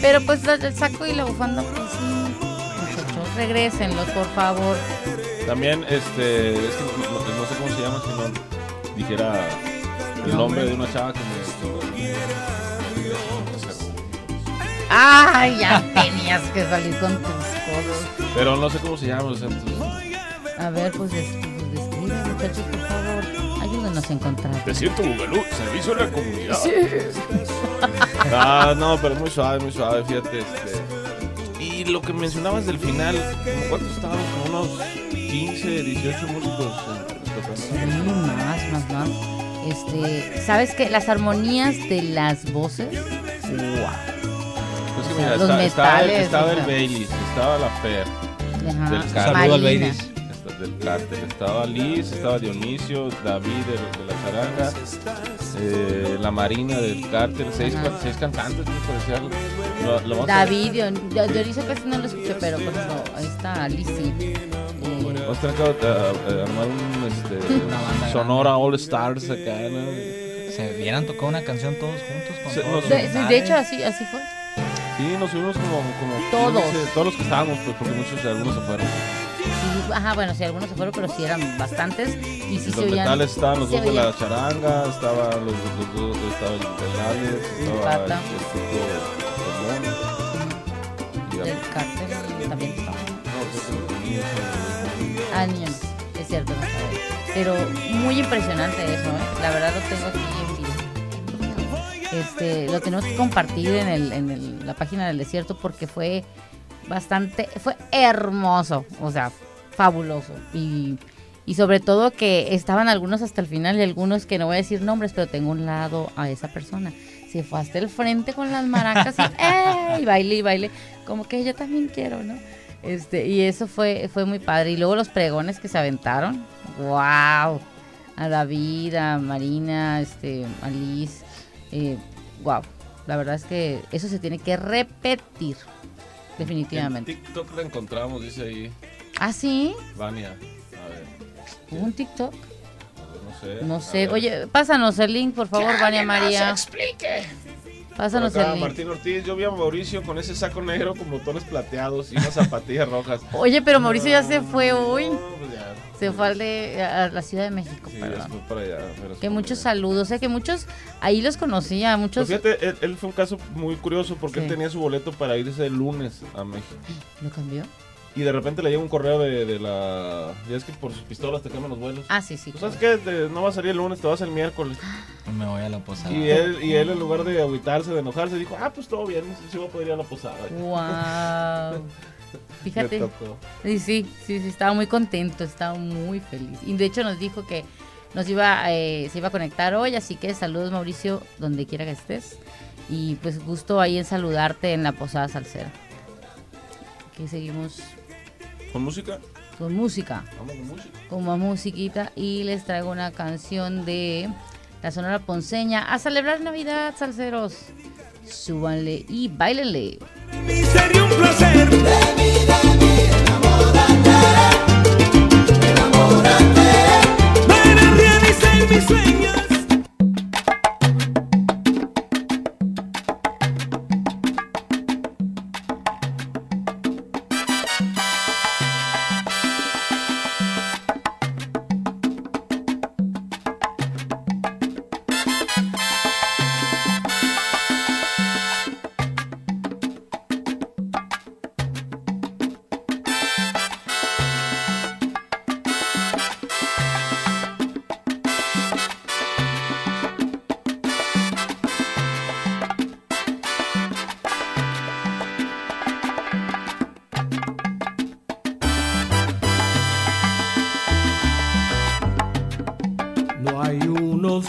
Pero pues el saco y la bufanda, pues sí. Muchachos, regrésenlos, por favor. También, este, es que no, no- no sé cómo se llama, si no dijera el nombre de una chava que me... Ay, ya tenías que salir con tus cosas. Pero no sé cómo se llama, o sea, entonces, A ver, pues, pues describe, muchachos, por favor. Ayúdenos a encontrar. Desierto Bugalú, servicio a la comunidad. Ah, no, pero muy suave, muy suave, fíjate. Este. Y lo que mencionabas del final, ¿como ¿cuántos estábamos? Como unos 15, 18 músicos. Sí, más, más, más. Este, ¿sabes qué? Las armonías de las voces. ¡Wow! Es que mira, Los está- estaba, el, metales, estaba o el sea. Baileys, estaba la Fer, Ajá. Del Saludo al. Baileys. Del cártel, estaba Liz, estaba Dionisio, David de, de la charanga, eh, la Marina del cártel, seis, Ajá. seis cantantes, parecía algo. Lo, lo David, Dionisio casi no lo escuché, pero por ahí está Lizzy. Eh, Vamos a tener que uh, uh, armar un este, Una banda Sonora All Stars acá, ¿no? Se hubieran tocado una canción todos juntos con Se- todos nos- los de, hecho, así, así fue. Sí, nos subimos como, como Todos. 15, todos los que estábamos, pues porque muchos, algunos se fueron. Ajá, bueno, sí, algunos se fueron, pero sí eran bastantes. Y sí Y se los oían. metales estaban los dos de la charanga, estaban los, los dos, estaba el estaba el, el Del ya. cártel también estaba. El el- Ah, niños, es cierto, no sabía. Pero muy impresionante eso, ¿eh? La verdad lo tengo aquí. Este, lo tenemos que compartir en, el, en el- la página del desierto porque fue bastante, fue hermoso, o sea, fabuloso. Y, y sobre todo que estaban algunos hasta el final y algunos que no voy a decir nombres, pero tengo un lado a esa persona. Se fue hasta el frente con las maracas y, ¡eh! y baile y baile. Como que yo también quiero, ¿no? Este, y eso fue, fue muy padre. Y luego los pregones que se aventaron. ¡Wow! A David, a Marina, este, a Liz. Eh, ¡Wow! La verdad es que eso se tiene que repetir. Definitivamente. En TikTok la encontramos, dice ahí, ¿Ah, sí? Vania. A ver, ¿Hubo un TikTok? no sé. No sé. Oye, pásanos el link, por favor, Vania María. Por Pásanos acá, el link. Martín Ortiz, yo vi a Mauricio con ese saco negro con botones plateados y unas zapatillas rojas. Oye, pero Mauricio ya se fue hoy. No, pues ya. Se fue al de, a la Ciudad de México, Sí, ya perdón. se fue para allá. pero se Que muchos allá. saludos, sé que muchos, ahí los conocía, muchos... Pues fíjate, él, él fue un caso muy curioso porque él Sí. tenía su boleto para irse el lunes a México. ¿Lo cambió? Y de repente le llega un correo de, de la... Ya es que por sus pistolas te cambian los vuelos. Ah, sí, sí. Pues, ¿Sabes qué? Te- no va a salir el lunes, te vas el miércoles. Me voy a la posada. Y él, y él en lugar de agüitarse, de enojarse, dijo, ah, pues todo bien, sí voy a poder ir a la posada. Wow. Le Fíjate. tocó. Sí, sí, sí, sí, estaba muy contento, estaba muy feliz. Y de hecho nos dijo que nos iba, eh, se iba a conectar hoy, así que saludos Mauricio, donde quiera que estés. Y pues gusto ahí en saludarte en la Posada Salsera. Aquí seguimos ¿Con música? con música, Vamos con música. con más musiquita. Y les traigo una canción de la Sonora Ponceña. A celebrar Navidad, salseros. Súbanle y bailenle. sería un placer. Mis sueños.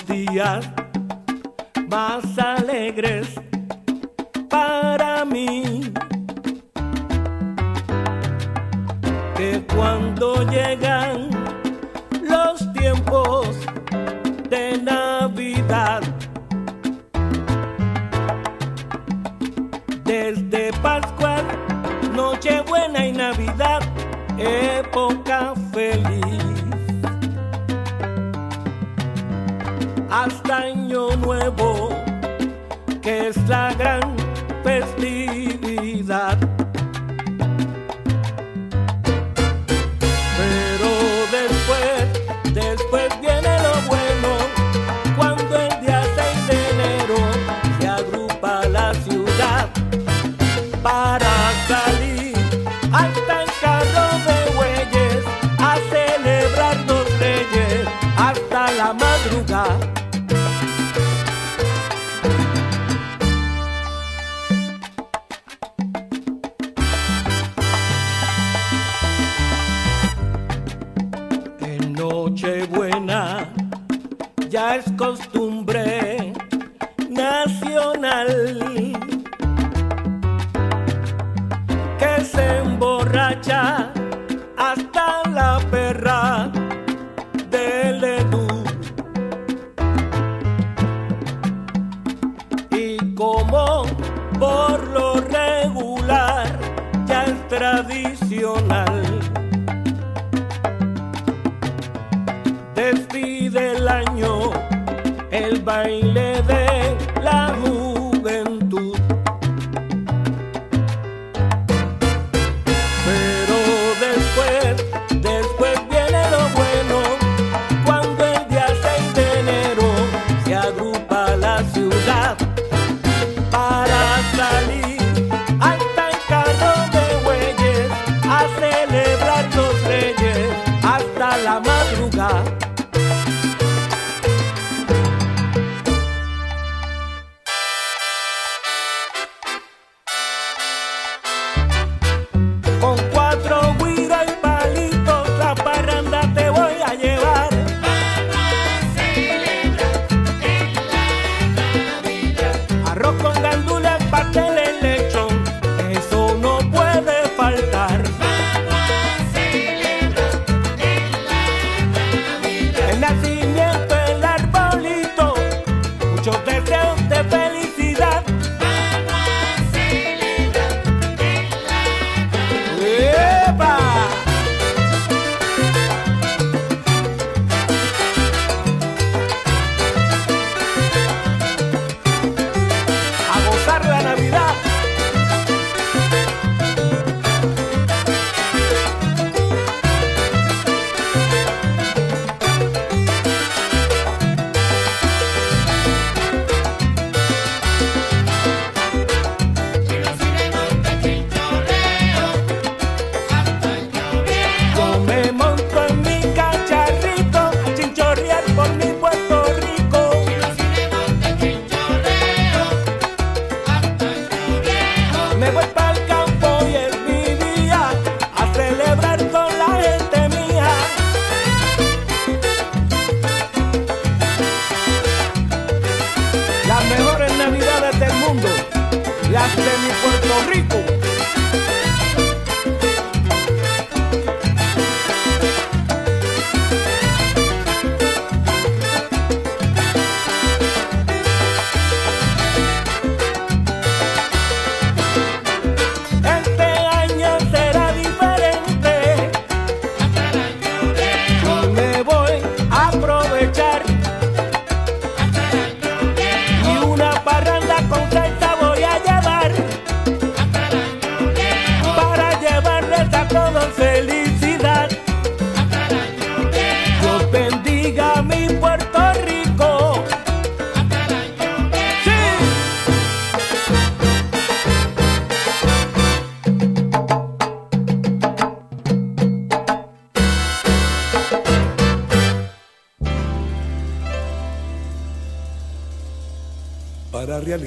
Días más alegres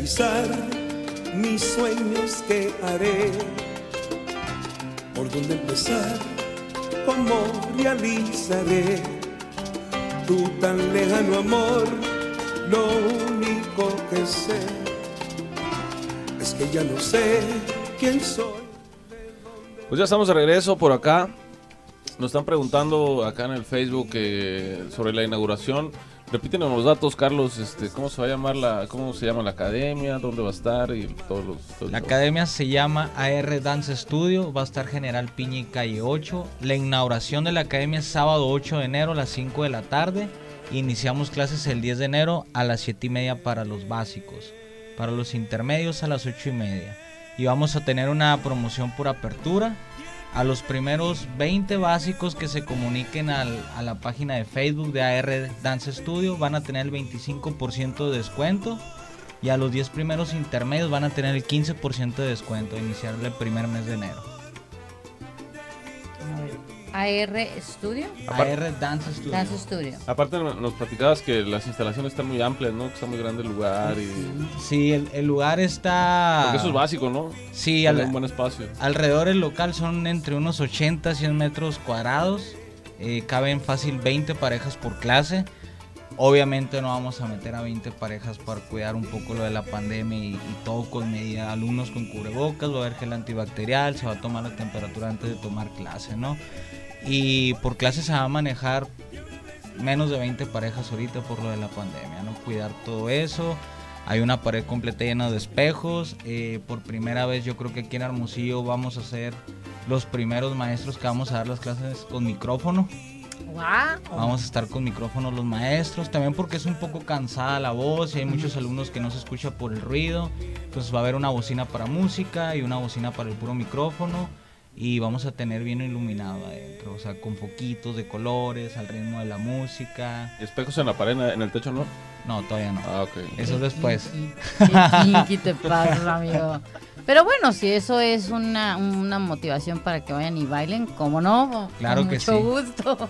realizar mis sueños que haré. ¿Por dónde empezar? ¿Cómo realizaré tu tan lejano amor, lo único que sé es que ya no sé quién soy. Pues ya estamos de regreso por acá. Nos están preguntando acá en el Facebook eh, sobre la inauguración. Repítenos los datos, Carlos. Este, ¿Cómo se va a llamar la, cómo se llama la academia? ¿Dónde va a estar? Y todos los. todo La academia se llama AR Dance Studio, va a estar General Piña y Calle 8. La inauguración de la academia es sábado 8 de enero a las 5 de la tarde. Iniciamos clases el 10 de enero a las 7 y media para los básicos. Para los intermedios a las 8 y media. Y vamos a tener una promoción por apertura. A los primeros 20 básicos que se comuniquen a la página de Facebook de AR Dance Studio van a tener el 25% de descuento. Y a los 10 primeros intermedios van a tener el 15% de descuento iniciar el primer mes de enero. AR Studio. AR Dance Studio. Dance Studio. Aparte no- nos platicabas que las instalaciones están muy amplias, ¿no? Que está muy grande el lugar y... Sí, el, el lugar está... Porque eso es básico, ¿no? Sí, al- un buen espacio. alrededor del local son entre unos 80 a 100 metros cuadrados. Eh, caben fácil 20 parejas por clase. Obviamente no vamos a meter a 20 parejas para cuidar un poco lo de la pandemia y, y todo con medida. Alumnos con cubrebocas, va a haber gel antibacterial, se va a tomar la temperatura antes de tomar clase, ¿no? Y por clase se va a manejar menos de 20 parejas ahorita por lo de la pandemia, ¿no? Cuidar todo eso. Hay una pared completa llena de espejos. eh, por primera vez yo creo que aquí en Hermosillo vamos a ser los primeros maestros que vamos a dar las clases con micrófono. Wow. Vamos a estar con micrófono los maestros, también porque es un poco cansada la voz y hay muchos alumnos que no se escucha por el ruido. Entonces va a haber una bocina para música y una bocina para el puro micrófono y vamos a tener bien iluminado adentro, o sea, con foquitos de colores, al ritmo de la música. ¿Y espejos en la pared, en el techo, no? No, todavía no. Ah, ok. Eso es después. Qué te pasa, amigo. Pero bueno, si eso es una, una motivación para que vayan y bailen, ¿cómo no? Claro Con que mucho sí. gusto.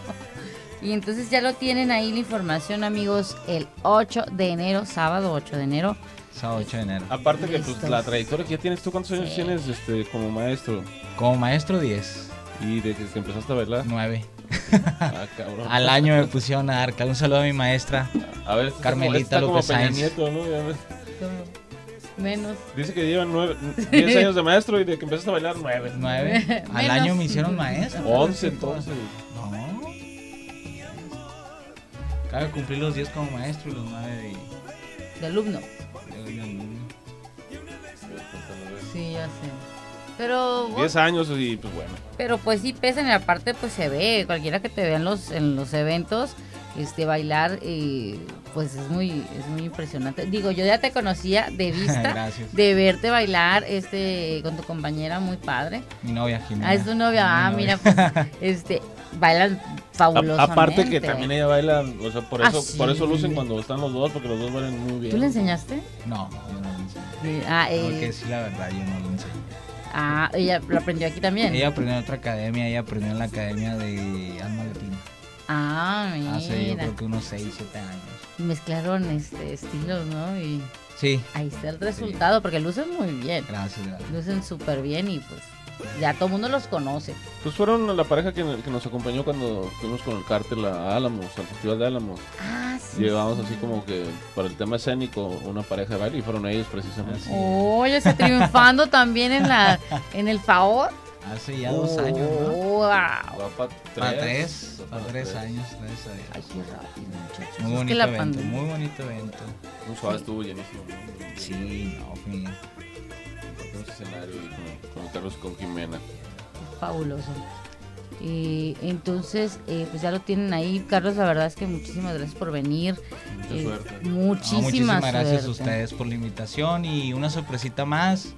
Y entonces ya lo tienen ahí la información, amigos, el 8 de enero, sábado 8 de enero. Sábado 8 de enero. Aparte que pues, Listos. la trayectoria que ya tienes, ¿tú cuántos años Sí. tienes este, como maestro? Como maestro 10, Y de que, empezaste a bailar. 9. Ah. Al año me pusieron a dar. Un saludo a mi maestra. A ver, Carmelita como, López Sáenz. Nieto, ¿no? Menos. Dice que llevan nueve, 10 años de maestro y de que empezaste a bailar 9. 9. Al Menos. año me hicieron maestro. 11 entonces. No. Cabe cumplir los 10 como maestro y los 9 de, De alumno. Sí, ya sé. Pero, 10 años y pues bueno. pero pues sí pesan y aparte pues se ve, cualquiera que te vea en los, en los eventos, este bailar, eh, pues es muy, es muy impresionante. Digo, yo ya te conocía de vista, Gracias. de verte bailar este con tu compañera muy padre. Mi novia Jimena. Ah, es tu novia, ah, Mi mira, pues, este, bailan A- fabulosamente. aparte que también ella baila, o sea, por Ah, eso, por eso sí. lucen cuando están los dos, porque los dos bailan muy bien. ¿Tú le enseñaste? No, yo no le enseñé. Sí, Ah, eh, decir la verdad, yo no le enseñé. ah, ella lo aprendió aquí también. Ella aprendió en otra academia, ella aprendió en la academia de Alma Latina. Ah, mira. Hace yo creo que unos 6, 7 años. Mezclaron este estilos, ¿no? Y Sí, ahí está el resultado, porque lucen muy bien. gracias, gracias. Lucen súper bien y pues ya todo el mundo los conoce. Pues fueron la pareja que, que nos acompañó cuando fuimos con el cártel a Álamos, al Festival de Álamos. Ah, sí. Llevábamos así como que para el tema escénico una pareja de baile y fueron ellos precisamente. Oye, está triunfando también en la en el FAO. Hace ya dos años, ¿no? Wow. Va pa' Para tres, para pa' tres años, gracias a Dios. Ay, qué rápido, muchachos. Muy Es que bonito evento, pandemia- muy bonito evento. Un suave estuvo llenísimo. ¿no? Sí, no, bien. Compartimos escenario y con, Carlos y con Jimena. Fabuloso. Y entonces, eh, pues ya lo tienen ahí. Carlos, la verdad es que muchísimas gracias por venir. Mucha Eh, suerte. No, Muchísimas, muchísimas gracias a ustedes por la invitación y una sorpresita más.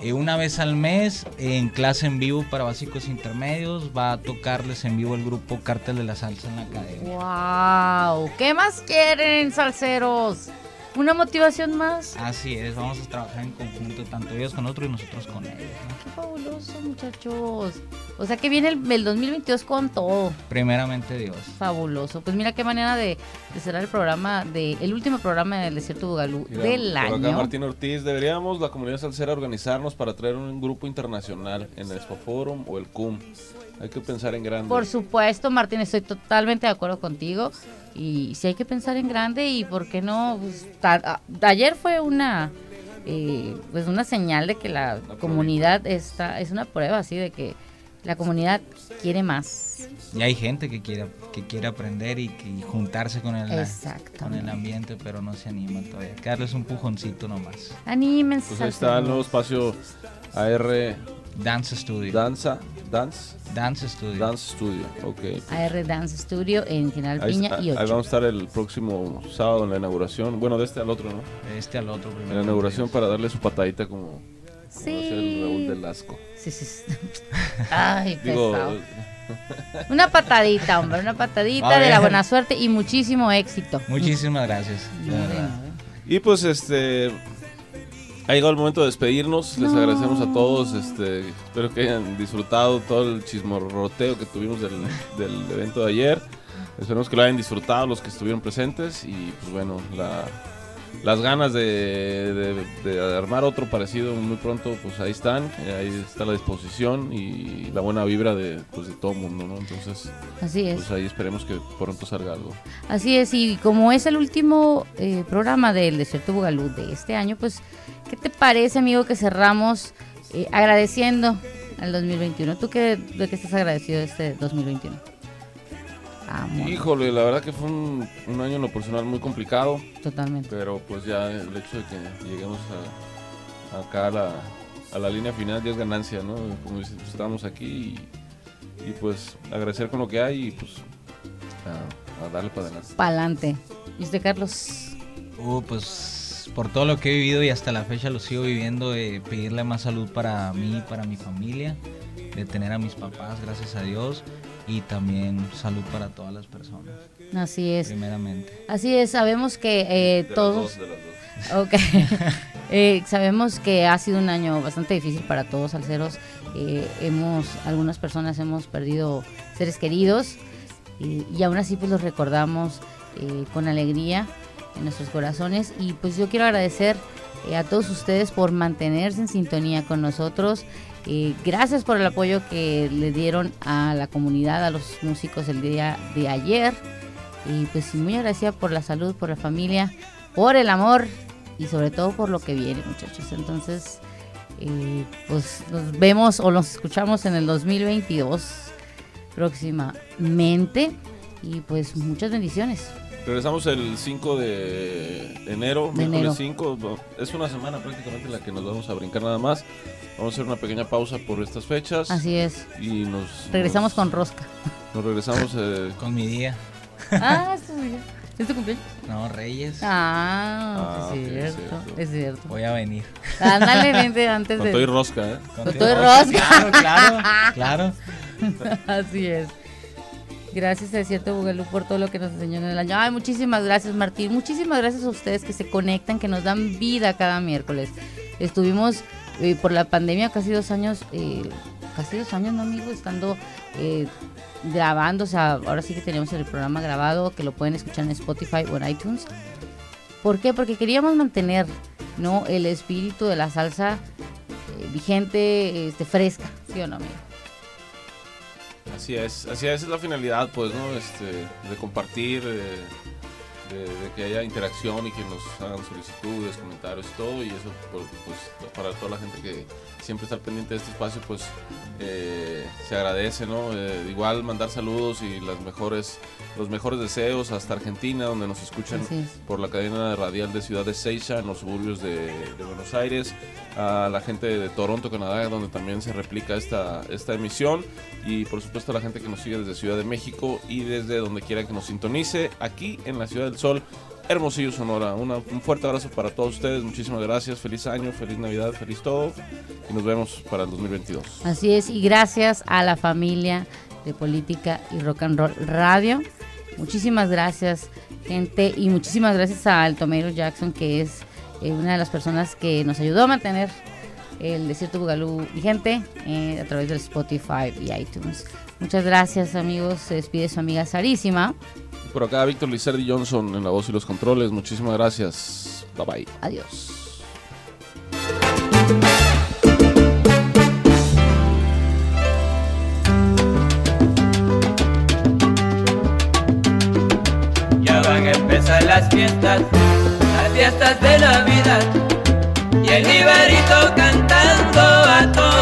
Eh, una vez al mes en clase en vivo para básicos intermedios va a tocarles en vivo el grupo Cártel de la Salsa en la academia. ¡Wow! ¿Qué más quieren, salseros? ¿Una motivación más? Así es, vamos a trabajar en conjunto, tanto ellos con nosotros y nosotros con ellos. ¿no? ¡Qué fabuloso, muchachos! O sea que viene el, el 2022 con todo. Primeramente Dios. Fabuloso. Pues mira qué manera de, de cerrar el programa, de, el último programa del Desierto Bugalú Mira, del por acá año. Martín Ortiz, deberíamos la comunidad salsera organizarnos para traer un grupo internacional en el Expo Forum o el CUM. Hay que pensar en grande. Por supuesto, Martín, estoy totalmente de acuerdo contigo. Y si hay que pensar en grande y por qué no, pues, ta- a- ayer fue una eh, pues una señal de que la comunidad está, es una prueba así de que la comunidad quiere más. Y hay gente que quiere, que quiere aprender y, que- y juntarse con el, con el ambiente, pero no se anima todavía. Darles un pujoncito nomás. Anímense. Pues ahí está el nuevo espacio AR Dance Studio. Danza, Dance, Dance Studio. Dance Studio, ok. AR Dance Studio en General Ahí, Piña y ahí 8. vamos a estar el próximo sábado en la inauguración, bueno, de este al otro, ¿no? De este al otro primero. En la inauguración para darle su patadita como, como Sí. hace el Raúl del Asco. Sí, sí. Ay, Digo, pesado. Una patadita, hombre, una patadita de la buena suerte y muchísimo éxito. Muchísimas gracias. Y pues este ha llegado el momento de despedirnos. Les agradecemos a todos. Este, espero que hayan disfrutado todo el chismorroteo que tuvimos del, del evento de ayer. Esperemos que lo hayan disfrutado los que estuvieron presentes. Y pues bueno, la- las ganas de, de- de armar otro parecido muy pronto, pues ahí están. eh, Ahí está la disposición y la buena vibra de, pues, de todo el mundo, ¿no? Entonces, Así es. pues ahí esperemos que pronto salga algo. Así es, y como es el último eh, programa del Desierto Bugalú de este año, pues, ¿qué te parece, amigo, que cerramos eh, agradeciendo al 2021? ¿Tú qué, de qué estás agradecido de este 2021? Híjole, la verdad que fue un, un año en lo personal muy complicado. totalmente. Pero pues ya el hecho de que lleguemos a, acá a la, a la línea final ya es ganancia, ¿no? Como dices, pues, estamos aquí y, y, pues agradecer con lo que hay y pues a, a darle para adelante. Pa'lante. ¿Y usted, Carlos? Uh, pues por todo lo que he vivido y hasta la fecha lo sigo viviendo, de pedirle más salud para mí, para mi familia, de tener a mis papás, gracias a Dios, y también salud para todas las personas, Así es. primeramente. Así es, sabemos que eh, De las todos... dos, de las dos. Ok. Eh, sabemos que ha sido un año bastante difícil para todos alceros. Eh, hemos, algunas personas hemos perdido seres queridos y, y aún así pues los recordamos eh, con alegría en nuestros corazones. Y pues yo quiero agradecer eh, a todos ustedes por mantenerse en sintonía con nosotros. Eh, gracias por el apoyo que le dieron a la comunidad, a los músicos el día de ayer. Y pues muy agradecida por la salud, por la familia, por el amor y sobre todo por lo que viene, muchachos. Entonces, eh, pues nos vemos o nos escuchamos en el 2022 próximamente. Y pues muchas bendiciones. Regresamos el 5 de enero, De miércoles enero. 5. no, Es una semana prácticamente la que nos vamos a brincar nada más. Vamos a hacer una pequeña pausa por estas fechas. Así es. Y nos Regresamos nos- con rosca. Nos regresamos eh, Con mi día, Ah, es tu día. ¿Es tu cumpleaños? no, Reyes, Ah, Ah, es cierto. cierto. Es cierto. voy a venir. Ándale, vente antes con todo y de. rosca, ¿eh? Con todo y rosca. Claro, claro, claro. Así es. Gracias a Desierto Bugalú por todo lo que nos enseñó en el año. Ay, muchísimas gracias Martín. Muchísimas gracias a ustedes que se conectan, que nos dan vida cada miércoles. Estuvimos eh, por la pandemia casi dos años, eh, casi dos años, ¿no, amigo? Estando eh, grabando, o sea, ahora sí que tenemos el programa grabado, que lo pueden escuchar en Spotify o en iTunes. ¿Por qué? Porque queríamos mantener, ¿no? El espíritu de la salsa eh, vigente, este, fresca, ¿sí o no, amigo? Así es, así es, es la finalidad, pues, ¿no? Este, de compartir, eh, de, que haya interacción y que nos hagan solicitudes, comentarios todo, y eso, pues, pues, para toda la gente que siempre está al pendiente de este espacio, pues, eh, se agradece, ¿no? Eh, igual mandar saludos y las mejores, los mejores deseos hasta Argentina, donde nos escuchan es. por la cadena radial de Ciudad de Seiza, en los suburbios de, de Buenos Aires, a la gente de Toronto, Canadá, donde también se replica esta, esta emisión, y por supuesto a la gente que nos sigue desde Ciudad de México y desde donde quiera que nos sintonice, aquí en la Ciudad del Sol, Hermosillo, Sonora. Una- un fuerte abrazo para todos ustedes, muchísimas gracias, feliz año, feliz Navidad, feliz todo, y nos vemos para el 2022. Así es, y gracias a la familia de Política y Rock and Roll Radio. Muchísimas gracias, gente, y muchísimas gracias al Tomeiro Jackson, que es eh, una de las personas que nos ayudó a mantener el Desierto Bugalú vigente eh, a través del Spotify y iTunes. Muchas gracias, amigos. Se despide su amiga Sarísima. Por acá Víctor Lizardi Johnson en la voz y los controles, muchísimas gracias, bye bye. Adiós. Ya las fiestas, las fiestas de Navidad. Y el ibarito cantando a todos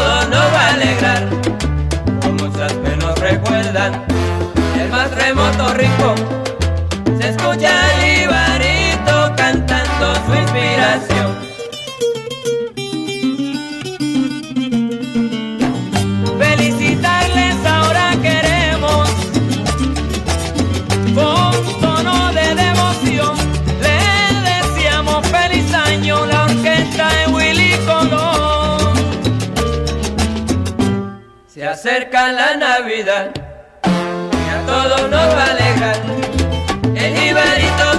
acerca la Navidad y a todos nos va a alegrar. El ibarito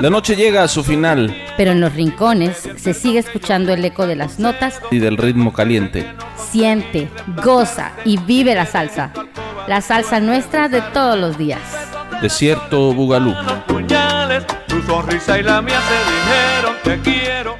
La noche llega a su final Pero en los rincones se sigue escuchando el eco de las notas. y del ritmo caliente. Siente, goza y vive la salsa. La salsa nuestra de todos los días. Desierto Bugalú. Los puñales, tu sonrisa y la mía se dijeron te quiero.